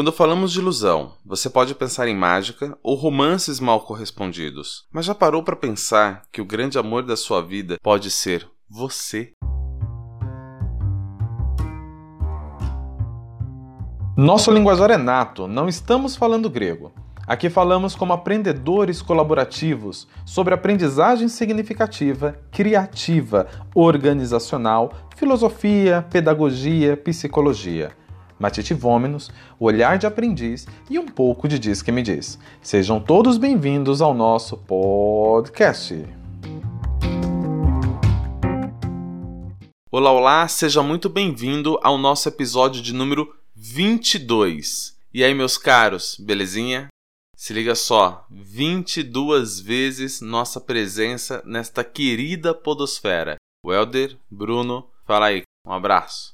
Quando falamos de ilusão, você pode pensar em mágica ou romances mal correspondidos. Mas já parou para pensar que o grande amor da sua vida pode ser você? Nosso linguajar é nato, não estamos falando grego. Aqui falamos como aprendedores colaborativos sobre aprendizagem significativa, criativa, organizacional, filosofia, pedagogia, psicologia. Matite o olhar de aprendiz e um pouco de Diz que me diz. Sejam todos bem-vindos ao nosso podcast. Olá, olá, seja muito bem-vindo ao nosso episódio de número 22. E aí, meus caros, belezinha? Se liga só, 22 vezes nossa presença nesta querida podosfera. Welder, Bruno, fala aí, um abraço.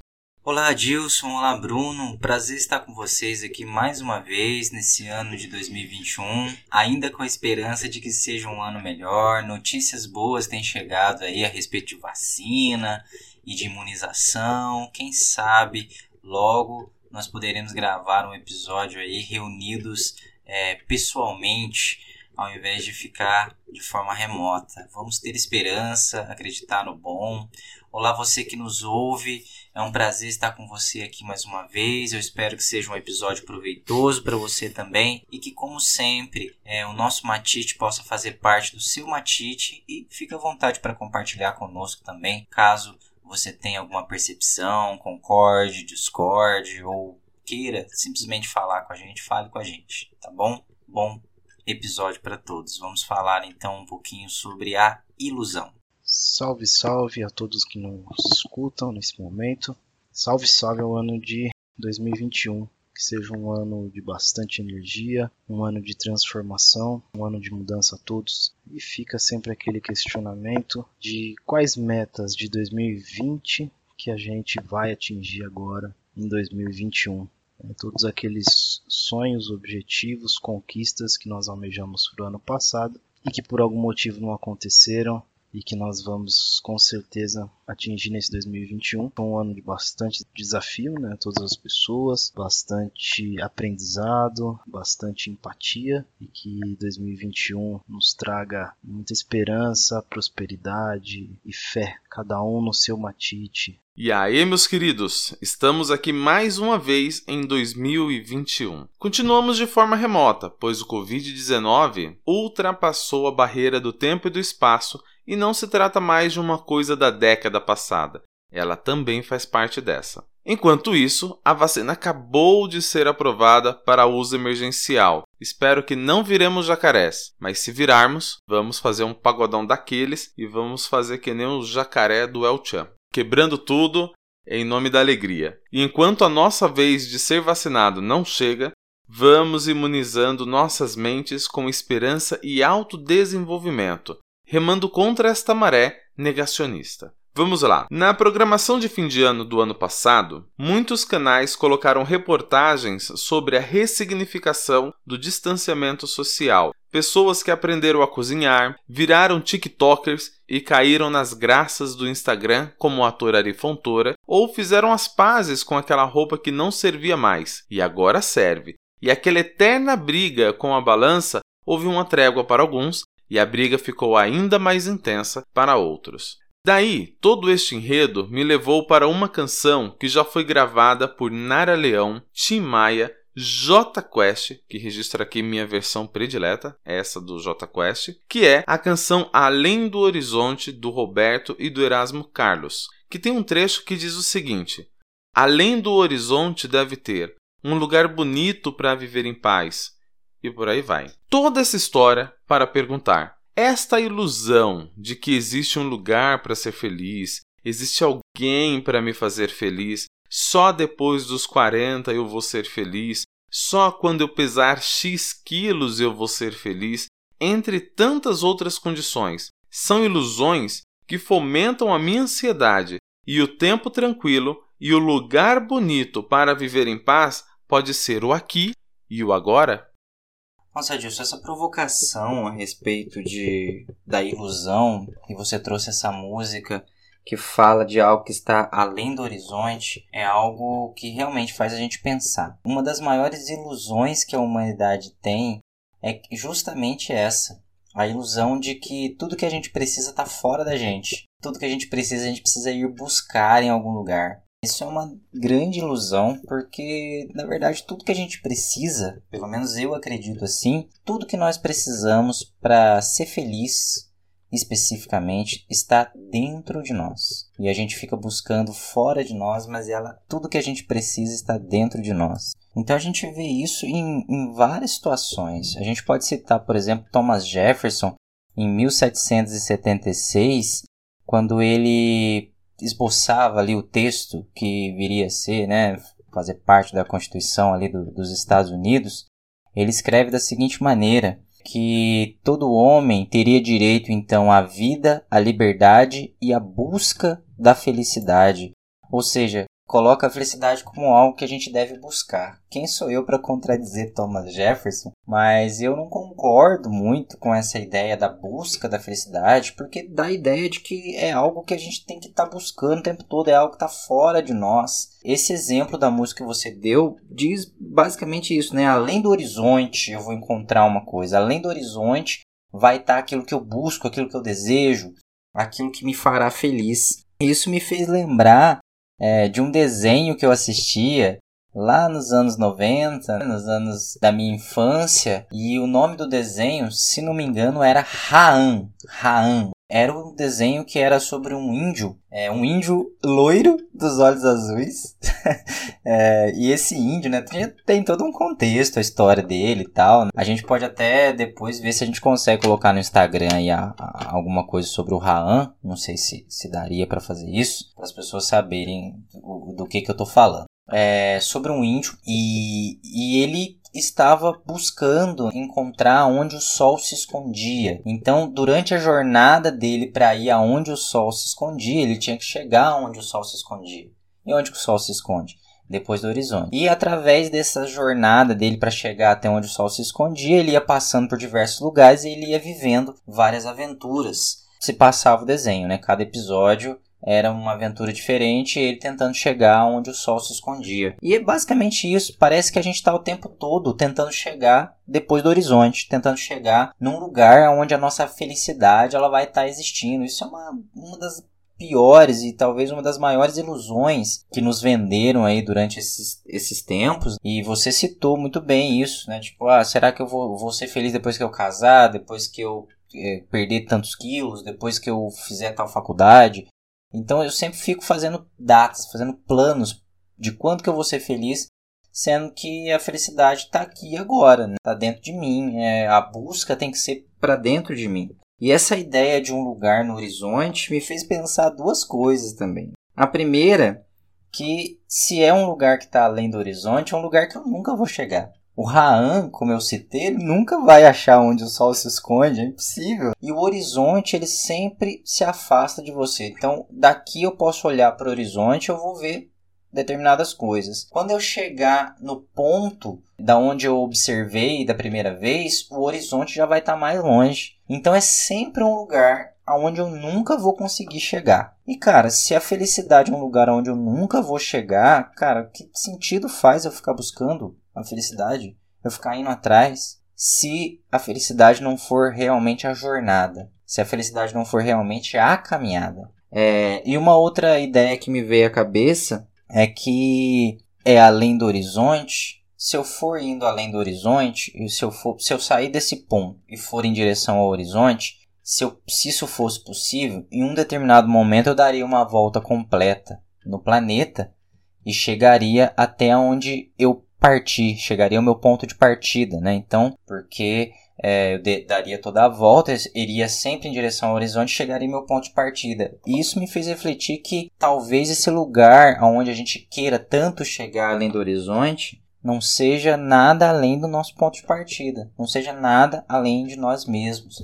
Olá, Dilson. Olá, Bruno. Prazer estar com vocês aqui mais uma vez nesse ano de 2021, ainda com a esperança de que seja um ano melhor. Notícias boas têm chegado aí a respeito de vacina e de imunização. Quem sabe logo nós poderemos gravar um episódio aí reunidos é, pessoalmente ao invés de ficar de forma remota. Vamos ter esperança, acreditar no bom. Olá, você que nos ouve. É um prazer estar com você aqui mais uma vez. Eu espero que seja um episódio proveitoso para você também e que, como sempre, é, o nosso Matite possa fazer parte do seu Matite e fique à vontade para compartilhar conosco também, caso você tenha alguma percepção, concorde, discorde ou queira simplesmente falar com a gente, fale com a gente, tá bom? Bom episódio para todos. Vamos falar então um pouquinho sobre a ilusão. Salve, salve a todos que nos escutam nesse momento. Salve, salve ao ano de 2021. Que seja um ano de bastante energia, um ano de transformação, um ano de mudança a todos. E fica sempre aquele questionamento de quais metas de 2020 que a gente vai atingir agora em 2021. É, todos aqueles sonhos, objetivos, conquistas que nós almejamos para o ano passado e que por algum motivo não aconteceram e que nós vamos com certeza atingir nesse 2021. Foi um ano de bastante desafio, né? Todas as pessoas, bastante aprendizado, bastante empatia e que 2021 nos traga muita esperança, prosperidade e fé, cada um no seu matite. E aí, meus queridos, estamos aqui mais uma vez em 2021. Continuamos de forma remota, pois o Covid-19 ultrapassou a barreira do tempo e do espaço e não se trata mais de uma coisa da década passada, ela também faz parte dessa. Enquanto isso, a vacina acabou de ser aprovada para uso emergencial. Espero que não viremos jacarés, mas se virarmos, vamos fazer um pagodão daqueles e vamos fazer que nem o jacaré do El Chan, quebrando tudo em nome da alegria. E enquanto a nossa vez de ser vacinado não chega, vamos imunizando nossas mentes com esperança e autodesenvolvimento, remando contra esta maré negacionista. Vamos lá. Na programação de fim de ano do ano passado, muitos canais colocaram reportagens sobre a ressignificação do distanciamento social. Pessoas que aprenderam a cozinhar, viraram TikTokers e caíram nas graças do Instagram, como o ator Ari Fontoura, ou fizeram as pazes com aquela roupa que não servia mais e agora serve. E aquela eterna briga com a balança houve uma trégua para alguns e a briga ficou ainda mais intensa para outros. Daí, todo este enredo me levou para uma canção que já foi gravada por Nara Leão, Tim Maia, J Quest, que registra aqui minha versão predileta, essa do J Quest, que é a canção Além do Horizonte do Roberto e do Erasmo Carlos, que tem um trecho que diz o seguinte: Além do horizonte deve ter um lugar bonito para viver em paz, e por aí vai. Toda essa história para perguntar: esta ilusão de que existe um lugar para ser feliz, existe alguém para me fazer feliz, só depois dos 40 eu vou ser feliz, só quando eu pesar X quilos eu vou ser feliz, entre tantas outras condições, são ilusões que fomentam a minha ansiedade e o tempo tranquilo e o lugar bonito para viver em paz pode ser o aqui e o agora. Nossa, Adilson, essa provocação a respeito de, da ilusão, e você trouxe essa música que fala de algo que está além do horizonte, é algo que realmente faz a gente pensar. Uma das maiores ilusões que a humanidade tem é justamente essa. A ilusão de que tudo que a gente precisa está fora da gente. Tudo que a gente precisa, a gente precisa ir buscar em algum lugar. Isso é uma grande ilusão, porque na verdade tudo que a gente precisa, pelo menos eu acredito assim, tudo que nós precisamos para ser feliz, especificamente está dentro de nós. E a gente fica buscando fora de nós, mas ela, tudo que a gente precisa está dentro de nós. Então a gente vê isso em, em várias situações. A gente pode citar, por exemplo, Thomas Jefferson em 1776, quando ele esboçava ali o texto que viria a ser, né, fazer parte da Constituição ali do, dos Estados Unidos, ele escreve da seguinte maneira: que todo homem teria direito então à vida, à liberdade e à busca da felicidade. Ou seja, coloca a felicidade como algo que a gente deve buscar. Quem sou eu para contradizer Thomas Jefferson? Mas eu não concordo muito com essa ideia da busca da felicidade, porque dá a ideia de que é algo que a gente tem que estar tá buscando o tempo todo, é algo que está fora de nós. Esse exemplo da música que você deu diz basicamente isso, né? Além do horizonte, eu vou encontrar uma coisa. Além do horizonte, vai estar tá aquilo que eu busco, aquilo que eu desejo, aquilo que me fará feliz. Isso me fez lembrar é, de um desenho que eu assistia lá nos anos 90, nos anos da minha infância, e o nome do desenho, se não me engano, era Raan. Raan. Era um desenho que era sobre um índio, é, um índio loiro dos olhos azuis. é, e esse índio, né, tem, tem, todo um contexto, a história dele e tal. A gente pode até depois ver se a gente consegue colocar no Instagram aí a, a, alguma coisa sobre o Raan. Não sei se, se daria para fazer isso, para as pessoas saberem do, do que, que eu tô falando. É, sobre um índio e, e ele estava buscando encontrar onde o sol se escondia. Então, durante a jornada dele para ir aonde o sol se escondia, ele tinha que chegar onde o sol se escondia. E onde o sol se esconde? Depois do horizonte. E através dessa jornada dele para chegar até onde o sol se escondia, ele ia passando por diversos lugares e ele ia vivendo várias aventuras. Se passava o desenho, né? Cada episódio era uma aventura diferente, ele tentando chegar onde o sol se escondia. E é basicamente isso. Parece que a gente está o tempo todo tentando chegar depois do horizonte, tentando chegar num lugar onde a nossa felicidade ela vai estar tá existindo. Isso é uma, uma das piores e talvez uma das maiores ilusões que nos venderam aí durante esses, esses tempos. E você citou muito bem isso, né? Tipo, ah, será que eu vou, vou ser feliz depois que eu casar, depois que eu é, perder tantos quilos, depois que eu fizer tal faculdade? Então eu sempre fico fazendo datas, fazendo planos de quanto que eu vou ser feliz, sendo que a felicidade está aqui agora, está né? Tá dentro de mim. É, a busca tem que ser para dentro de mim. E essa ideia de um lugar no horizonte me fez pensar duas coisas também. A primeira, que se é um lugar que está além do horizonte, é um lugar que eu nunca vou chegar. O Raan, como eu citei, ele nunca vai achar onde o sol se esconde, é impossível. E o horizonte, ele sempre se afasta de você. Então, daqui eu posso olhar para o horizonte, eu vou ver determinadas coisas. Quando eu chegar no ponto da onde eu observei da primeira vez, o horizonte já vai estar tá mais longe. Então é sempre um lugar aonde eu nunca vou conseguir chegar. E cara, se a felicidade é um lugar onde eu nunca vou chegar, cara, que sentido faz eu ficar buscando a felicidade, eu ficar indo atrás, se a felicidade não for realmente a jornada, se a felicidade não for realmente a caminhada. É, e uma outra ideia que me veio à cabeça é que é além do horizonte. Se eu for indo além do horizonte, e se eu, se eu sair desse ponto e for em direção ao horizonte, se, eu, se isso fosse possível, em um determinado momento eu daria uma volta completa no planeta e chegaria até onde eu partir, chegaria ao meu ponto de partida, né? Então, porque é, eu de, daria toda a volta, iria sempre em direção ao horizonte, chegaria ao meu ponto de partida. E isso me fez refletir que talvez esse lugar aonde a gente queira tanto chegar além do horizonte não seja nada além do nosso ponto de partida, não seja nada além de nós mesmos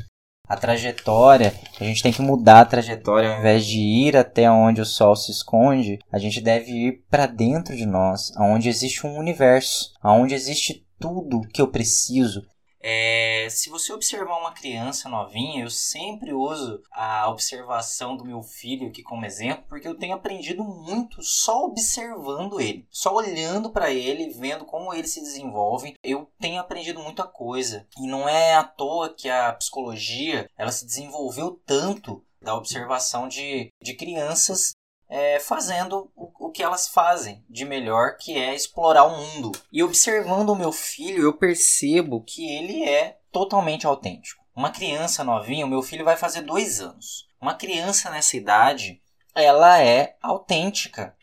a trajetória, a gente tem que mudar a trajetória ao invés de ir até onde o sol se esconde, a gente deve ir para dentro de nós, aonde existe um universo, aonde existe tudo que eu preciso. É, se você observar uma criança novinha, eu sempre uso a observação do meu filho aqui como exemplo, porque eu tenho aprendido muito só observando ele, só olhando para ele, vendo como ele se desenvolve. Eu tenho aprendido muita coisa e não é à toa que a psicologia ela se desenvolveu tanto da observação de, de crianças é, fazendo o, que elas fazem de melhor, que é explorar o mundo. E observando o meu filho, eu percebo que ele é totalmente autêntico. Uma criança novinha, o meu filho vai fazer dois anos. Uma criança nessa idade, ela é autêntica.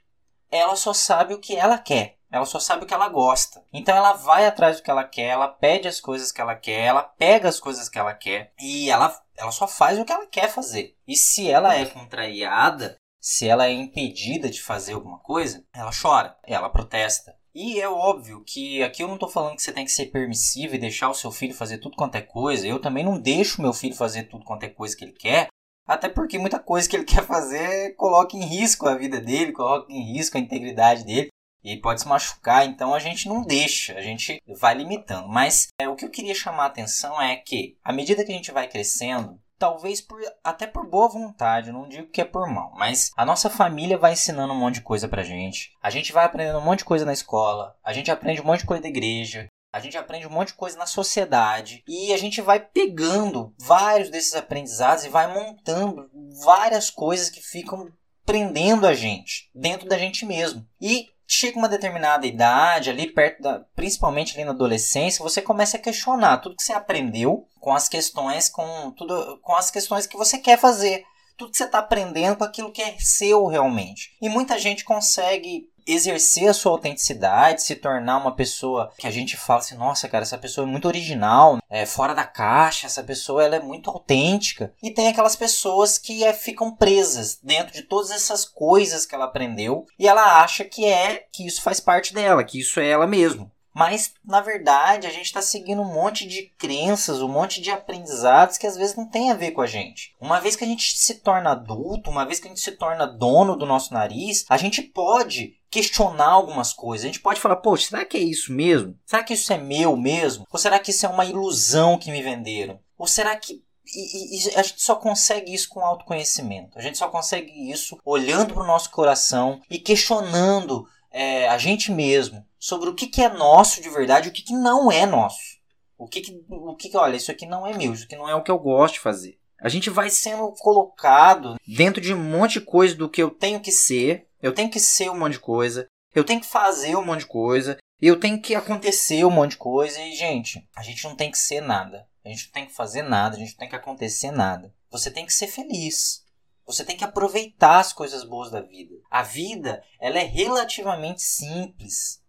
Ela só sabe o que ela quer. Ela só sabe o que ela gosta. Então ela vai atrás do que ela quer, ela pede as coisas que ela quer, ela pega as coisas que ela quer e ela, ela só faz o que ela quer fazer. E se ela é contrariada, se ela é impedida de fazer alguma coisa, ela chora, ela protesta. E é óbvio que aqui eu não estou falando que você tem que ser permissivo e deixar o seu filho fazer tudo quanto é coisa. Eu também não deixo meu filho fazer tudo quanto é coisa que ele quer. Até porque muita coisa que ele quer fazer coloca em risco a vida dele, coloca em risco a integridade dele. E ele pode se machucar, então a gente não deixa, a gente vai limitando. Mas é, o que eu queria chamar a atenção é que, à medida que a gente vai crescendo, talvez por, até por boa vontade, não digo que é por mal, mas a nossa família vai ensinando um monte de coisa pra gente. A gente vai aprendendo um monte de coisa na escola, a gente aprende um monte de coisa da igreja, a gente aprende um monte de coisa na sociedade e a gente vai pegando vários desses aprendizados e vai montando várias coisas que ficam prendendo a gente dentro da gente mesmo. E chega uma determinada idade, ali perto da, principalmente ali na adolescência, você começa a questionar tudo que você aprendeu com as questões, com tudo, com as questões que você quer fazer. Tudo que você está aprendendo com aquilo que é seu realmente. E muita gente consegue exercer a sua autenticidade, se tornar uma pessoa que a gente fala assim, nossa, cara, essa pessoa é muito original, é fora da caixa, essa pessoa ela é muito autêntica. E tem aquelas pessoas que é, ficam presas dentro de todas essas coisas que ela aprendeu e ela acha que é que isso faz parte dela, que isso é ela mesmo. Mas, na verdade, a gente está seguindo um monte de crenças, um monte de aprendizados que às vezes não tem a ver com a gente. Uma vez que a gente se torna adulto, uma vez que a gente se torna dono do nosso nariz, a gente pode questionar algumas coisas. A gente pode falar, poxa, será que é isso mesmo? Será que isso é meu mesmo? Ou será que isso é uma ilusão que me venderam? Ou será que e, e, a gente só consegue isso com autoconhecimento. A gente só consegue isso olhando para o nosso coração e questionando é, a gente mesmo sobre o que, que é nosso de verdade e o que, que não é nosso. O que, que, o que, que, olha, isso aqui não é meu, isso aqui não é o que eu gosto de fazer. A gente vai sendo colocado dentro de um monte de coisa do que eu tenho que ser, eu tenho que ser um monte de coisa, eu tenho que fazer um monte de coisa, eu tenho que acontecer um monte de coisa, e, gente, a gente não tem que ser nada. A gente não tem que fazer nada, a gente não tem que acontecer nada. Você tem que ser feliz. Você tem que aproveitar as coisas boas da vida. A vida, ela é relativamente simples.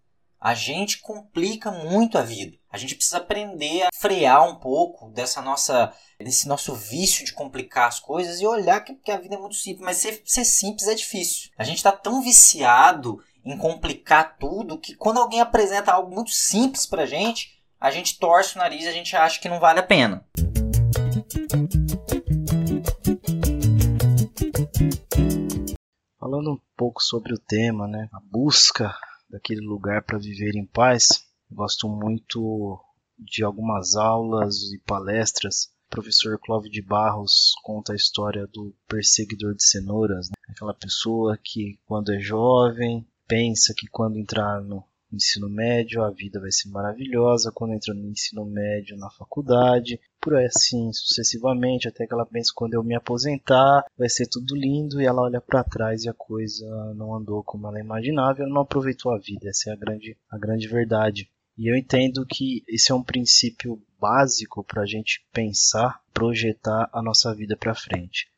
A gente complica muito a vida. A gente precisa aprender a frear um pouco dessa nossa desse nosso vício de complicar as coisas e olhar que, que a vida é muito simples. Mas ser, ser simples é difícil. A gente está tão viciado em complicar tudo que quando alguém apresenta algo muito simples pra gente, a gente torce o nariz e a gente acha que não vale a pena. Falando um pouco sobre o tema, né? A busca daquele lugar para viver em paz. Gosto muito de algumas aulas e palestras. O professor Clóvis de Barros conta a história do perseguidor de cenouras, né? aquela pessoa que quando é jovem pensa que quando entrar no ensino médio a vida vai ser maravilhosa, quando entra no ensino médio na faculdade, por assim sucessivamente, até que ela pensa quando eu me aposentar vai ser tudo lindo e ela olha para trás e a coisa não andou como ela imaginava, ela não aproveitou a vida, essa é a grande, a grande verdade. E eu entendo que esse é um princípio básico para a gente pensar, projetar a nossa vida para frente.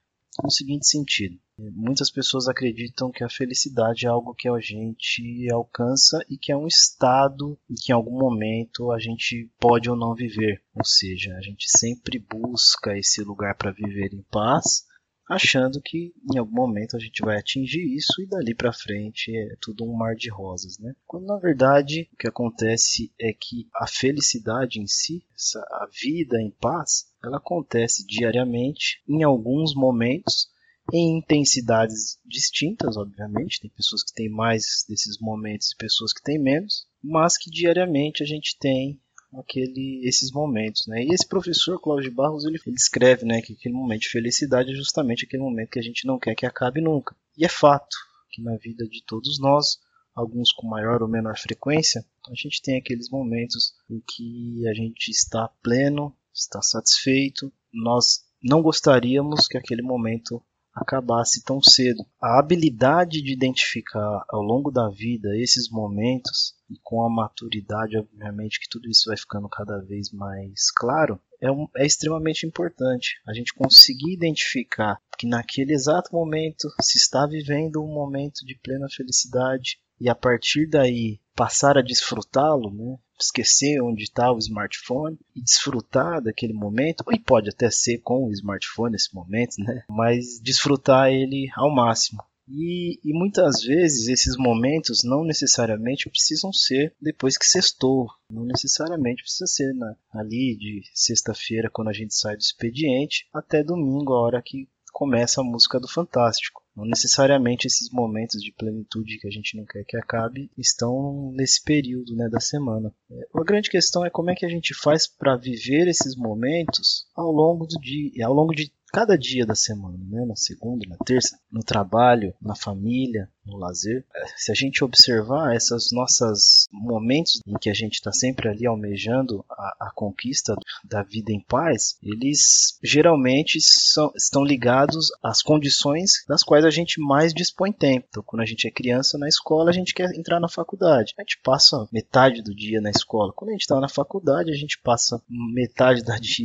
No seguinte sentido, Muitas pessoas acreditam que a felicidade é algo que a gente alcança e que é um estado em que em algum momento a gente pode ou não viver. Ou seja, a gente sempre busca esse lugar para viver em paz, achando que em algum momento a gente vai atingir isso e dali para frente é tudo um mar de rosas, né? Quando na verdade o que acontece é que a felicidade em si, essa, a vida em paz, ela acontece diariamente em alguns momentos em intensidades distintas, obviamente. Tem pessoas que têm mais desses momentos e pessoas que têm menos, mas que diariamente a gente tem aquele, esses momentos, né? E esse professor Cláudio de Barros ele, ele escreve, né, que aquele momento de felicidade é justamente aquele momento que a gente não quer que acabe nunca. E é fato que na vida de todos nós, alguns com maior ou menor frequência, a gente tem aqueles momentos em que a gente está pleno, está satisfeito. Nós não gostaríamos que aquele momento acabasse tão cedo. A habilidade de identificar ao longo da vida esses momentos e com a maturidade, obviamente, que tudo isso vai ficando cada vez mais claro, é, um, é extremamente importante. A gente conseguir identificar que naquele exato momento se está vivendo um momento de plena felicidade e a partir daí passar a desfrutá-lo, né? esquecer onde está o smartphone e desfrutar daquele momento, e pode até ser com o smartphone nesse momento, né? mas desfrutar ele ao máximo. E, e, muitas vezes esses momentos não necessariamente precisam ser depois que sextou, não necessariamente precisa ser na, ali de sexta-feira quando a gente sai do expediente até domingo, a hora que começa a música do Fantástico. Não necessariamente esses momentos de plenitude que a gente não quer que acabe estão nesse período né, da semana. É, a grande questão é como é que a gente faz para viver esses momentos ao longo do dia, ao longo de cada dia da semana, né? na segunda, na terça, no trabalho, na família, no lazer. É, se a gente observar esses nossos momentos em que a gente está sempre ali almejando a, a, conquista da vida em paz, eles geralmente são, estão ligados às condições das quais a gente mais dispõe tempo. Então, quando a gente é criança na escola, a gente quer entrar na faculdade. A gente passa metade do dia na escola. Quando a gente está na faculdade, a gente passa metade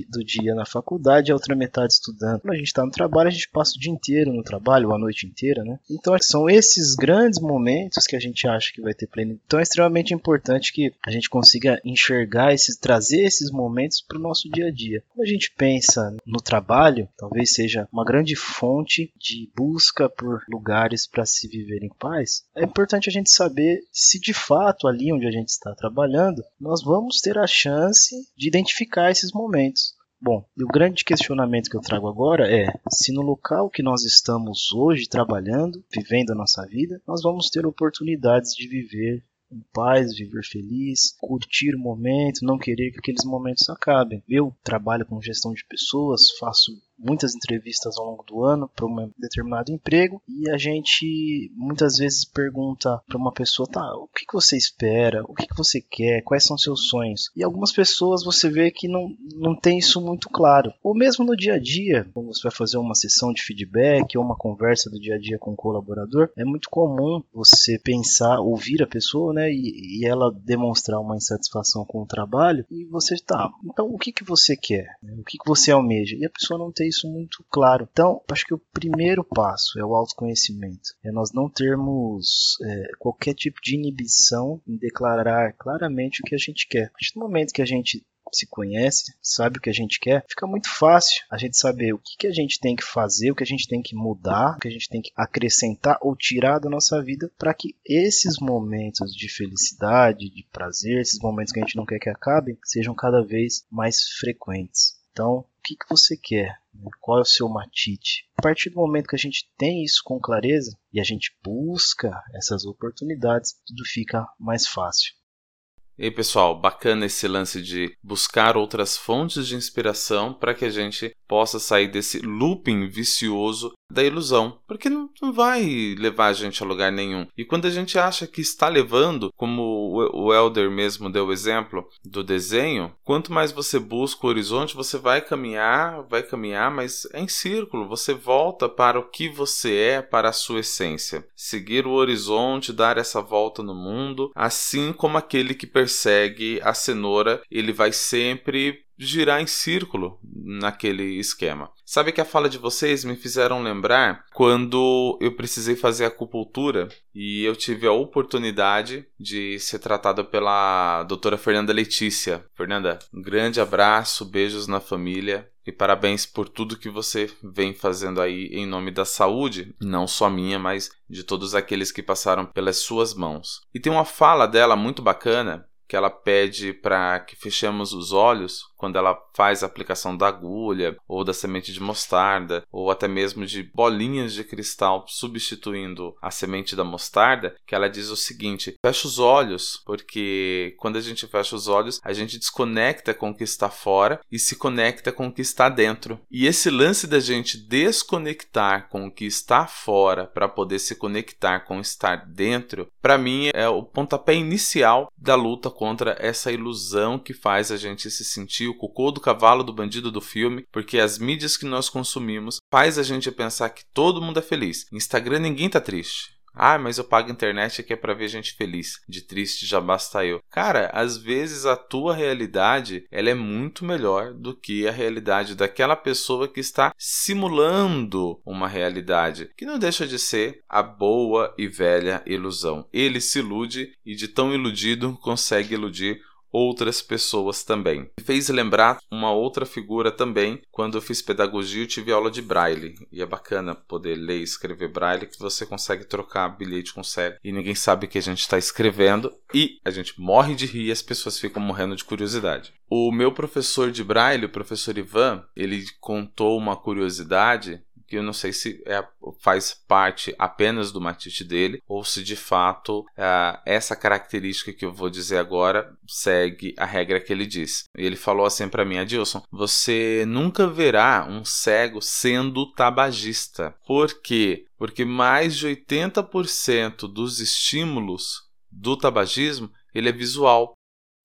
do dia na faculdade e a outra metade estudando. Quando a gente está no trabalho, a gente passa o dia inteiro no trabalho, ou a noite inteira, né? Então, são esses esses grandes momentos que a gente acha que vai ter plenitude. Então é extremamente importante que a gente consiga enxergar esses, trazer esses momentos para o nosso dia a dia. Quando a gente pensa no trabalho, talvez seja uma grande fonte de busca por lugares para se viver em paz. É importante a gente saber se de fato ali onde a gente está trabalhando, nós vamos ter a chance de identificar esses momentos. Bom, e o grande questionamento que eu trago agora é se no local que nós estamos hoje trabalhando, vivendo a nossa vida, nós vamos ter oportunidades de viver em paz, viver feliz, curtir o momento, não querer que aqueles momentos acabem. Eu trabalho com gestão de pessoas, faço muitas entrevistas ao longo do ano para um determinado emprego e a gente muitas vezes pergunta para uma pessoa, tá, o que, que você espera, o que, que você quer, quais são seus sonhos? E algumas pessoas você vê que não, não tem isso muito claro. Ou mesmo no dia a dia, quando você vai fazer uma sessão de feedback ou uma conversa do dia a dia com o colaborador, é muito comum você pensar, ouvir a pessoa, né, e, e ela demonstrar uma insatisfação com o trabalho e você tá, então o que, que você quer? O que, que você almeja? E a pessoa não tem isso muito claro. Então, acho que o primeiro passo é o autoconhecimento. É nós não termos é, qualquer tipo de inibição em declarar claramente o que a gente quer. A partir do momento que a gente se conhece, sabe o que a gente quer, fica muito fácil a gente saber o que, que a gente tem que fazer, o que a gente tem que mudar, o que a gente tem que acrescentar ou tirar da nossa vida para que esses momentos de felicidade, de prazer, esses momentos que a gente não quer que acabem, sejam cada vez mais frequentes. Então, que, que você quer? Qual é o seu matite? A partir do momento que a gente tem isso com clareza e a gente busca essas oportunidades, tudo fica mais fácil. E aí, pessoal, bacana esse lance de buscar outras fontes de inspiração para que a gente possa sair desse looping vicioso da ilusão, porque não, não, vai levar a gente a lugar nenhum. E quando a gente acha que está levando, como o, o Elder mesmo deu o exemplo do desenho, quanto mais você busca o horizonte, você vai caminhar, vai caminhar, mas é em círculo, você volta para o que você é, para a sua essência. Seguir o horizonte, dar essa volta no mundo, assim como aquele que persegue a cenoura, ele vai sempre girar em círculo naquele esquema. Sabe que a fala de vocês me fizeram lembrar quando eu precisei fazer acupuntura e eu tive a oportunidade de ser tratada pela doutora Fernanda Letícia. Fernanda, um grande abraço, beijos na família e parabéns por tudo que você vem fazendo aí em nome da saúde, não só minha, mas de todos aqueles que passaram pelas suas mãos. E tem uma fala dela muito bacana que ela pede para que fechemos os olhos quando ela faz a aplicação da agulha, ou da semente de mostarda, ou até mesmo de bolinhas de cristal substituindo a semente da mostarda, que ela diz o seguinte: fecha os olhos, porque quando a gente fecha os olhos, a gente desconecta com o que está fora e se conecta com o que está dentro. E esse lance da gente desconectar com o que está fora para poder se conectar com o estar dentro, para mim é o pontapé inicial da luta contra essa ilusão que faz a gente se sentir o cocô do cavalo do bandido do filme, porque as mídias que nós consumimos faz a gente pensar que todo mundo é feliz. Instagram ninguém tá triste. Ah, mas eu pago internet aqui é para ver gente feliz. De triste já basta eu. Cara, às vezes a tua realidade ela é muito melhor do que a realidade daquela pessoa que está simulando uma realidade, que não deixa de ser a boa e velha ilusão. Ele se ilude e de tão iludido consegue iludir outras pessoas também. Me fez lembrar uma outra figura também, quando eu fiz pedagogia eu tive aula de braille, e é bacana poder ler e escrever braille que você consegue trocar bilhete com série e ninguém sabe que a gente está escrevendo e a gente morre de rir e as pessoas ficam morrendo de curiosidade. O meu professor de braille, o professor Ivan, ele contou uma curiosidade que eu não sei se é, faz parte apenas do matite dele ou se de fato é, essa característica que eu vou dizer agora segue a regra que ele diz. Ele falou assim para mim, Adilson, você nunca verá um cego sendo tabagista. Por quê? Porque mais de 80% dos estímulos do tabagismo ele é visual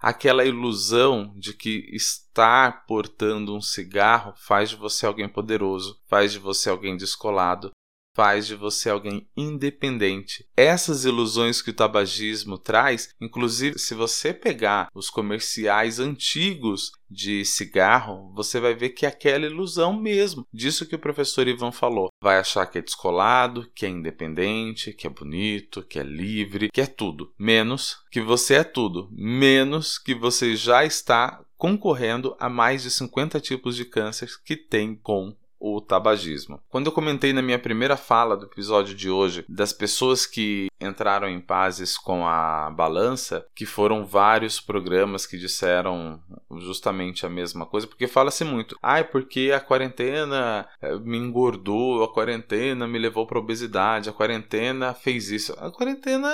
aquela ilusão de que estar portando um cigarro faz de você alguém poderoso, faz de você alguém descolado, faz de você alguém independente. Essas ilusões que o tabagismo traz, inclusive se você pegar os comerciais antigos de cigarro, você vai ver que é aquela ilusão mesmo, disso que o professor Ivan falou. Vai achar que é descolado, que é independente, que é bonito, que é livre, que é tudo, menos que você é tudo, menos que você já está concorrendo a mais de 50 tipos de câncer que tem com o tabagismo. Quando eu comentei na minha primeira fala do episódio de hoje das pessoas que entraram em pazes com a balança, que foram vários programas que disseram justamente a mesma coisa, porque fala-se muito, ai, ah, porque a quarentena eh, me engordou, a quarentena me levou para obesidade, a quarentena fez isso. A quarentena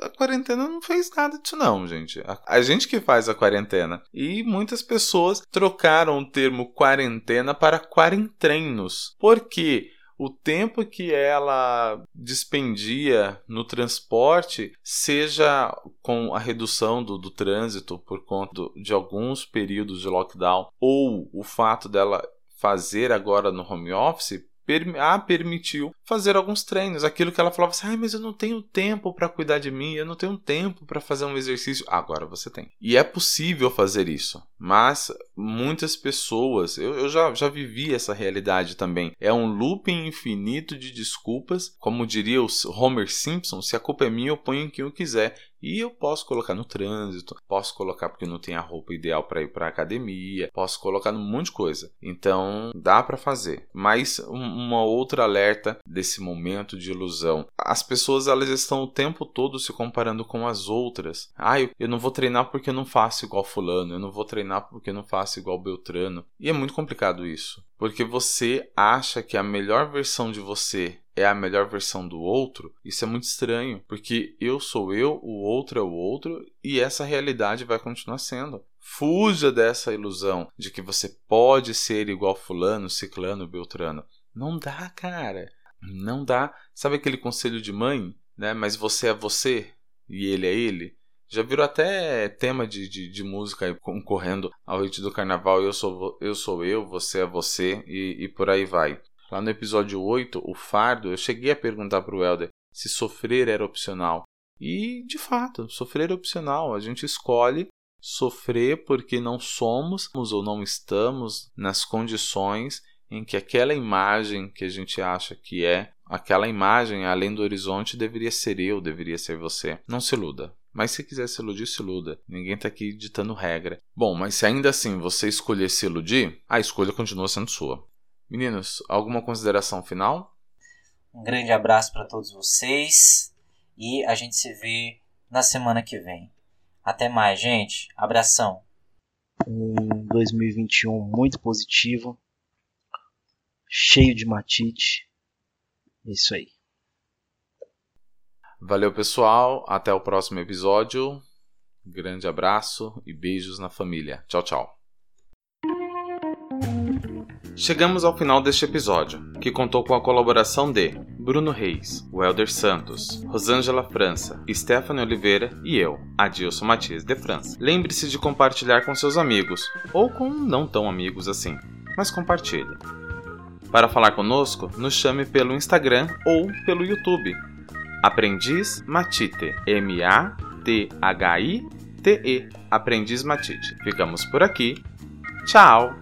a quarentena não fez nada disso não, gente. A, a, gente que faz a quarentena. E muitas pessoas trocaram o termo quarentena para quarentrenos. Por quê? o tempo que ela dispendia no transporte, seja com a redução do, do trânsito por conta do, de alguns períodos de lockdown, ou o fato dela fazer agora no home office, a permitiu fazer alguns treinos. Aquilo que ela falava assim: ah, mas eu não tenho tempo para cuidar de mim, eu não tenho tempo para fazer um exercício. Agora você tem. E é possível fazer isso, mas muitas pessoas, eu, eu já, já vivi essa realidade também. É um looping infinito de desculpas, como diria o Homer Simpson: se a culpa é minha, eu ponho em quem eu quiser. E eu posso colocar no trânsito, posso colocar porque não tem a roupa ideal para ir para academia, posso colocar num monte de coisa. Então dá para fazer. Mas uma outra alerta desse momento de ilusão. As pessoas elas estão o tempo todo se comparando com as outras. Ah, eu, eu não vou treinar porque eu não faço igual fulano, eu não vou treinar porque eu não faço igual Beltrano. E é muito complicado isso, porque você acha que a melhor versão de você é a melhor versão do outro, isso é muito estranho, porque eu sou eu, o outro é o outro e essa realidade vai continuar sendo. Fuja dessa ilusão de que você pode ser igual fulano, ciclano, beltrano. Não dá, cara. Não dá. Sabe aquele conselho de mãe, né? Mas você é você e ele é ele. Já virou até tema de, de, de música concorrendo ao hit do carnaval. Eu sou eu, sou eu você é você e, e por aí vai. Lá no episódio 8, o fardo, eu cheguei a perguntar para o Helder se sofrer era opcional. E, de fato, sofrer é opcional. A gente escolhe sofrer porque não somos ou não estamos nas condições em que aquela imagem que a gente acha que é, aquela imagem além do horizonte deveria ser eu, deveria ser você. Não se iluda. Mas se quiser se iludir, se iluda. Ninguém está aqui ditando regra. Bom, mas se ainda assim você escolher se iludir, a escolha continua sendo sua. Meninos, alguma consideração final? Um grande abraço para todos vocês e a gente se vê na semana que vem. Até mais, gente. Abração. um 2021 muito positivo, cheio de matite. É isso aí. Valeu, pessoal. Até o próximo episódio. Grande abraço e beijos na família. Tchau, tchau. Chegamos ao final deste episódio, que contou com a colaboração de Bruno Reis, Welder Santos, Rosângela França, Stephanie Oliveira e eu, Adilson Matias de França. Lembre-se de compartilhar com seus amigos, ou com não tão amigos assim, mas compartilhe. Para falar conosco, nos chame pelo Instagram ou pelo YouTube. Aprendiz Matite, M-A-T-H-I-T-E, Aprendiz Matite. Ficamos por aqui. Tchau!